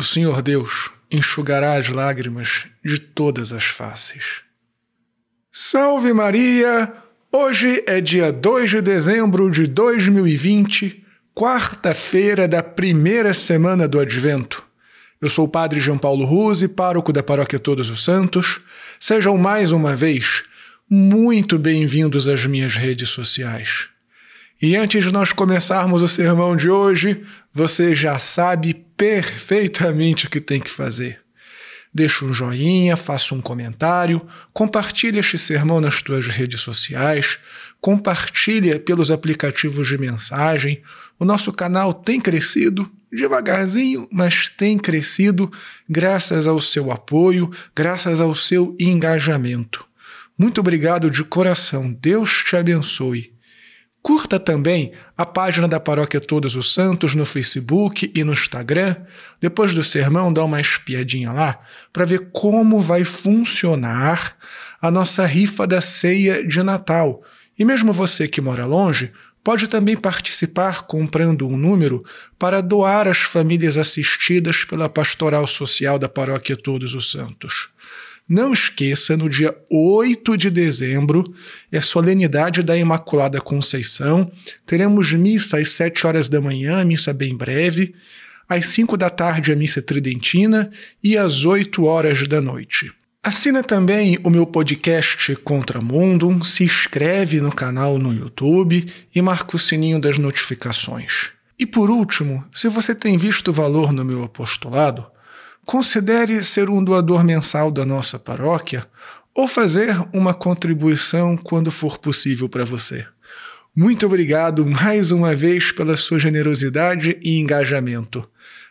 O Senhor Deus enxugará as lágrimas de todas as faces. Salve Maria! Hoje é dia 2 de dezembro de 2020, quarta-feira da primeira semana do Advento. Eu sou o Padre João Paulo Ruse, pároco da Paróquia Todos os Santos. Sejam mais uma vez muito bem-vindos às minhas redes sociais. E antes de nós começarmos o sermão de hoje, você já sabe perfeitamente o que tem que fazer. Deixa um joinha, faça um comentário, compartilhe este sermão nas tuas redes sociais, compartilha pelos aplicativos de mensagem. O nosso canal tem crescido devagarzinho, mas tem crescido graças ao seu apoio, graças ao seu engajamento. Muito obrigado de coração. Deus te abençoe. Curta também a página da Paróquia Todos os Santos no Facebook e no Instagram. Depois do sermão, dá uma espiadinha lá para ver como vai funcionar a nossa rifa da ceia de Natal. E mesmo você que mora longe, pode também participar comprando um número para doar às famílias assistidas pela Pastoral Social da Paróquia Todos os Santos. Não esqueça, no dia 8 de dezembro é solenidade da Imaculada Conceição. Teremos missa às 7 horas da manhã, missa bem breve. Às 5 da tarde, a missa tridentina. E às 8 horas da noite. Assina também o meu podcast Contramundo, se inscreve no canal no YouTube e marca o sininho das notificações. E por último, se você tem visto valor no meu apostolado, Considere ser um doador mensal da nossa paróquia ou fazer uma contribuição quando for possível para você. Muito obrigado mais uma vez pela sua generosidade e engajamento.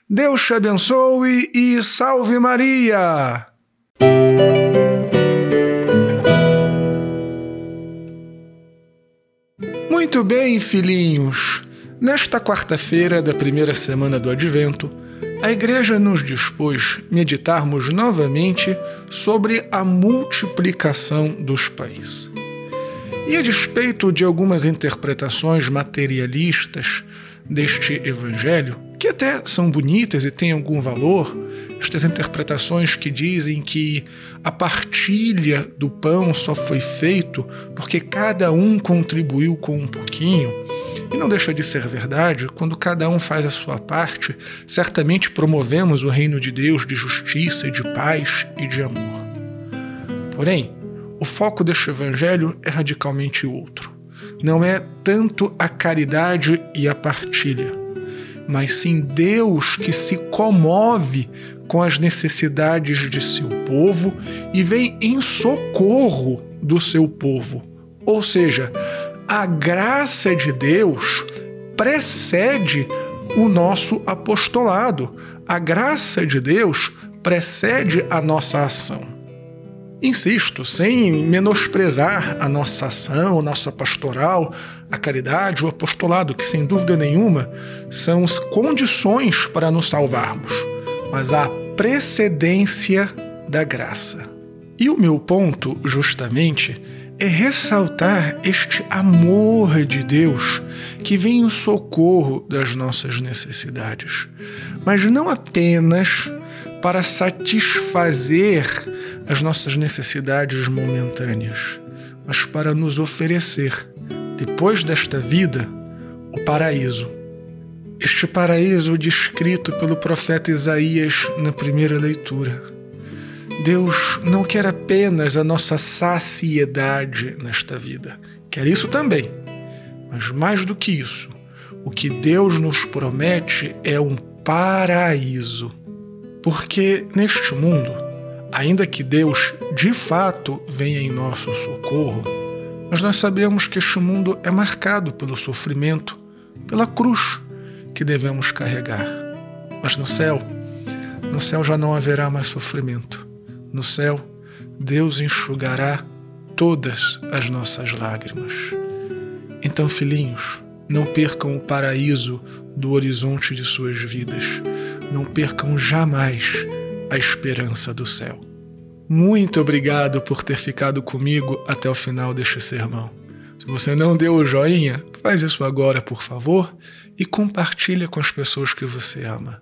Deus te abençoe e salve Maria! Muito bem, filhinhos. Nesta quarta-feira da primeira semana do Advento, a Igreja nos dispôs meditarmos novamente sobre a multiplicação dos pães. E a despeito de algumas interpretações materialistas deste evangelho, que até são bonitas e têm algum valor, estas interpretações que dizem que a partilha do pão só foi feito porque cada um contribuiu com um pouquinho, e não deixa de ser verdade, quando cada um faz a sua parte, certamente promovemos o reino de Deus de justiça, de paz e de amor. Porém, o foco deste evangelho é radicalmente outro. Não é tanto a caridade e a partilha, mas sim Deus que se comove com as necessidades de seu povo e vem em socorro do seu povo. Ou seja, a graça de Deus precede o nosso apostolado. A graça de Deus precede a nossa ação. Insisto, sem menosprezar a nossa ação, nossa pastoral, a caridade, o apostolado, que sem dúvida nenhuma são as condições para nos salvarmos, mas a precedência da graça. E o meu ponto, justamente, é ressaltar este amor de Deus que vem em socorro das nossas necessidades, mas não apenas para satisfazer as nossas necessidades momentâneas, mas para nos oferecer, depois desta vida, o paraíso. Este paraíso descrito pelo profeta Isaías na primeira leitura Deus não quer apenas a nossa saciedade nesta vida, quer isso também. Mas mais do que isso, o que Deus nos promete é um paraíso. Porque neste mundo, ainda que Deus de fato venha em nosso socorro, mas nós sabemos que este mundo é marcado pelo sofrimento, pela cruz que devemos carregar. Mas no céu, no céu já não haverá mais sofrimento no céu, Deus enxugará todas as nossas lágrimas. Então, filhinhos, não percam o paraíso do horizonte de suas vidas. Não percam jamais a esperança do céu. Muito obrigado por ter ficado comigo até o final deste sermão. Se você não deu o joinha, faz isso agora, por favor, e compartilha com as pessoas que você ama.